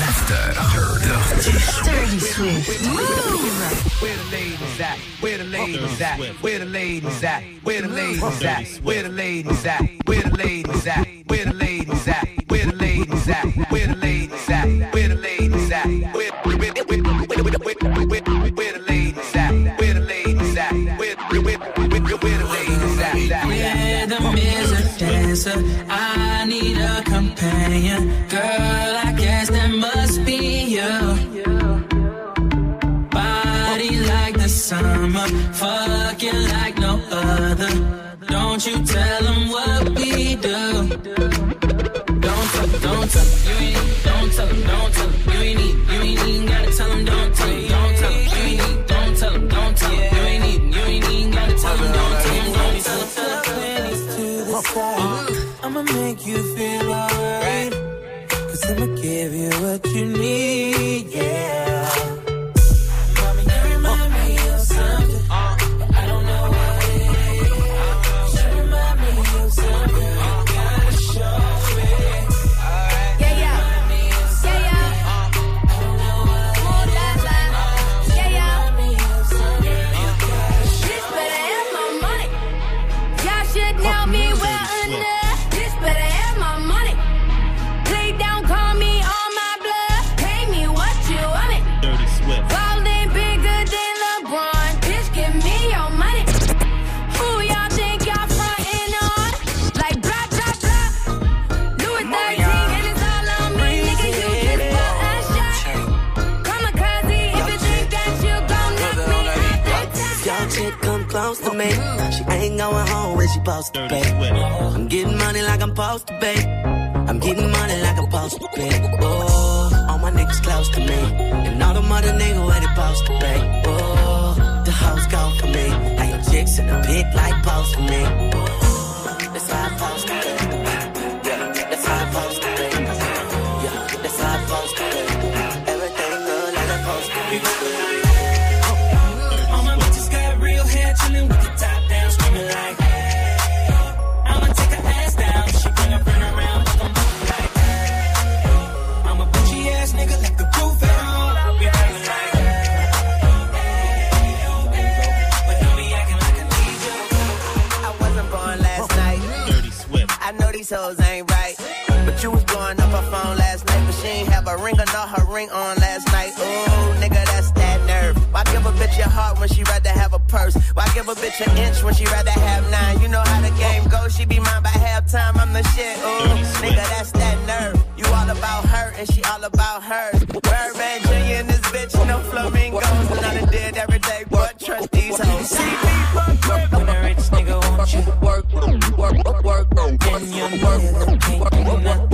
L'after. Dirty Dirty Swift. Mouv'. Where the ladies at? Where the ladies at? Where the ladies at? Where the ladies at? Where the ladies at? Where the ladies at? Where the ladies at? Where the ladies at? Where the ladies at? Where the ladies at? Where where where where where where where the ladies at? Where the ladies at? Where where where where the ladies at? Rhythm is a dancer. I need a companion. Girl, I guess that Don't you tell them what we do. Don't tell, don't tell, you ain't, don't tell them, don't tell them, you ain't need, you ain't even gotta tell them, don't tell them, don't tell them, you ain't need, don't tell them, don't tell them, you ain't even, you ain't even gotta tell them, don't tell them, don't tell them. Panties to the side. I'ma make you feel alright. Cause I'ma give you what you need, close to me. She ain't going home when she supposed to pay. I'm getting money like I'm supposed to pay. I'm getting money like I'm supposed to pay. Oh, all my niggas close to me. And all the mother niggas where they supposed to pay. Oh, the hoes go for me. How your chicks in the pit like post for me. Ass nigga, like the roof at home. We feeling like. But don't be acting like I need you. I wasn't born last night. Dirty Swift. I know these hoes ain't right. But you was blowing up her phone last night. But she ain't have a ring or not her ring on last night. Ooh, nigga, that's that nerve. Why give a bitch your heart when she rather have a purse? Give a bitch an inch when she rather have nine? You know how the game goes. She be mine by halftime. I'm the shit. Ooh, nigga, that's that nerve. You all about her and she all about hers. Birdman Jr. and this bitch, no flamingos. And I did every day, but trust these hoes. See me fuck When a rich nigga want you work, work, work, work, then you work, can't do nothing. Work,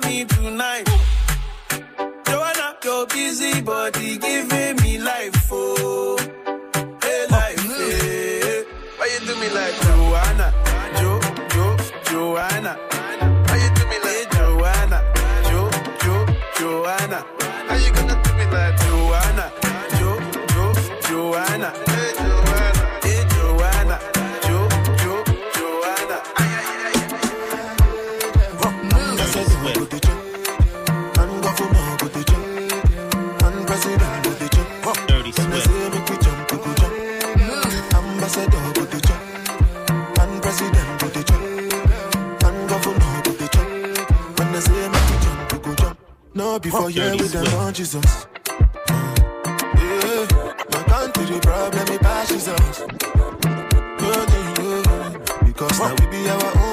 the dummy tonight. Joanna, your busy body giving me life, oh, hey life, hey. Why you do me like Joanna, Jo, Jo, Joanna? Why you do me like Joanna, Jo, Jo, Joanna? How you gonna do me like jump. Before Dirty with them on Jesus. Yeah, my country the problem it pass Jesus. No, no, no, because now we be our own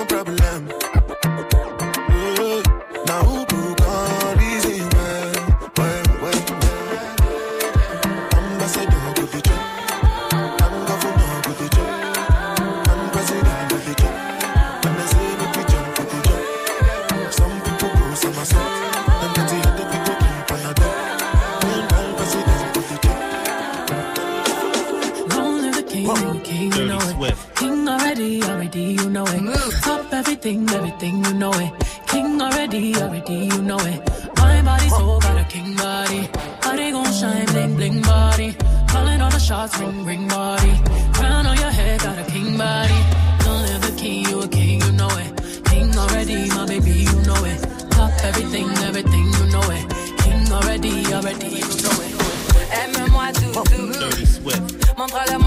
already, you know it. Top everything, everything, you know it. King already, already, you know it. My body so got a king body. Body gon' shine, bling, bling body. Calling all the shots, ring, ring body. Crown on your head, got a king body. Long live the king, you a king, you know it. King already, my baby, you know it. Top everything, everything, you know it. King already, already, you know it. Aime-moi Dirty Swift. montre-le-moi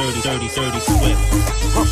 Dirty, dirty, dirty. Dirty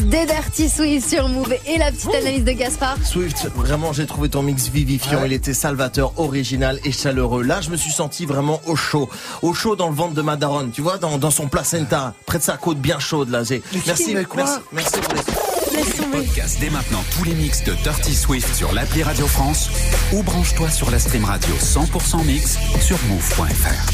Des Dirty Swift sur Move et la petite analyse de Gaspard. Swift, vraiment, j'ai trouvé ton mix vivifiant. Il était salvateur, original et chaleureux. Là, je me suis senti vraiment au chaud. Au chaud dans le ventre de ma daronne. Tu vois, dans, dans son placenta. Près de sa côte bien chaude, là. J'ai- Merci, mais quoi merci, merci pour les... Podcast dès maintenant tous les mix de Dirty Swift sur l'appli Radio France ou branche-toi sur la stream radio 100% mix sur move.fr.